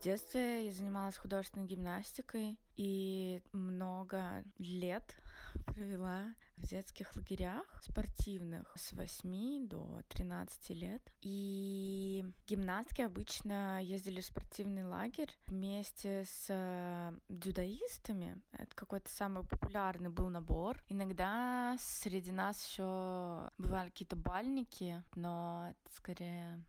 Детстве я занималась художественной гимнастикой и много лет провела в детских лагерях спортивных с 8 до 13 лет. И гимнастки обычно ездили в спортивный лагерь вместе с дзюдоистами. Это какой-то самый популярный был набор. Иногда среди нас еще бывали какие-то бальники, но это скорее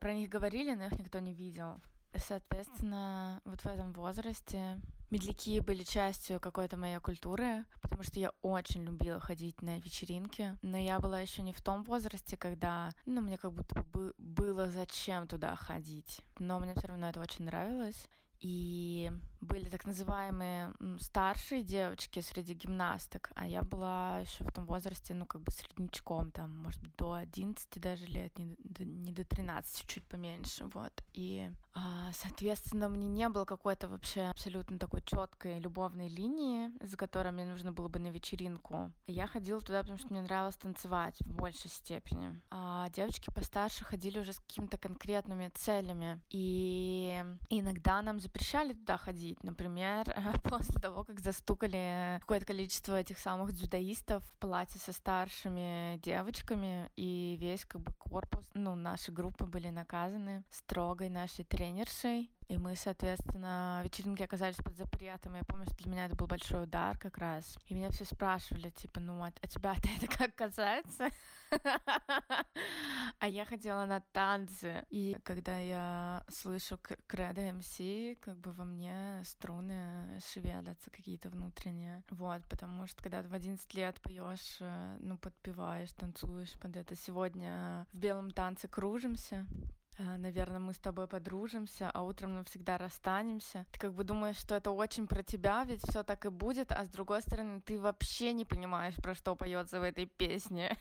про них говорили, но их никто не видел. Соответственно, вот в этом возрасте медляки были частью какой-то моей культуры, потому что я очень любила ходить на вечеринки, но я была еще не в том возрасте, когда, ну, мне как будто бы было зачем туда ходить, но мне все равно это очень нравилось. И были так называемые старшие девочки среди гимнасток, а я была еще в том возрасте, ну, как бы среднячком, там, может быть, до 11 даже лет, не до, не до 13, чуть поменьше, вот. И, а, соответственно, мне не было какой-то вообще абсолютно такой четкой любовной линии, за которой мне нужно было бы на вечеринку. Я ходила туда, потому что мне нравилось танцевать в большей степени. А девочки постарше ходили уже с какими-то конкретными целями. И иногда нам запрещали туда ходить. Например, после того, как застукали какое-то количество этих самых дзюдоистов в палате со старшими девочками, и весь как бы корпус, ну, наши группы были наказаны строгой нашей тренершей. И мы, соответственно, вечеринки оказались под запретом. Я помню, что для меня это был большой удар как раз. И меня все спрашивали, типа, ну, а, а тебя это как касается? А я хотела на танцы. И когда я слышу кредо МС, как бы во мне струны шевелятся какие-то внутренние. Вот, потому что когда в 11 лет поешь, э, ну, подпеваешь, танцуешь под это. Сегодня в белом танце кружимся, наверное, мы с тобой подружимся, а утром навсегда расстанемся. Ты как бы думаешь, что это очень про тебя, ведь все так и будет, а с другой стороны, ты вообще не понимаешь, про что поется в этой песне.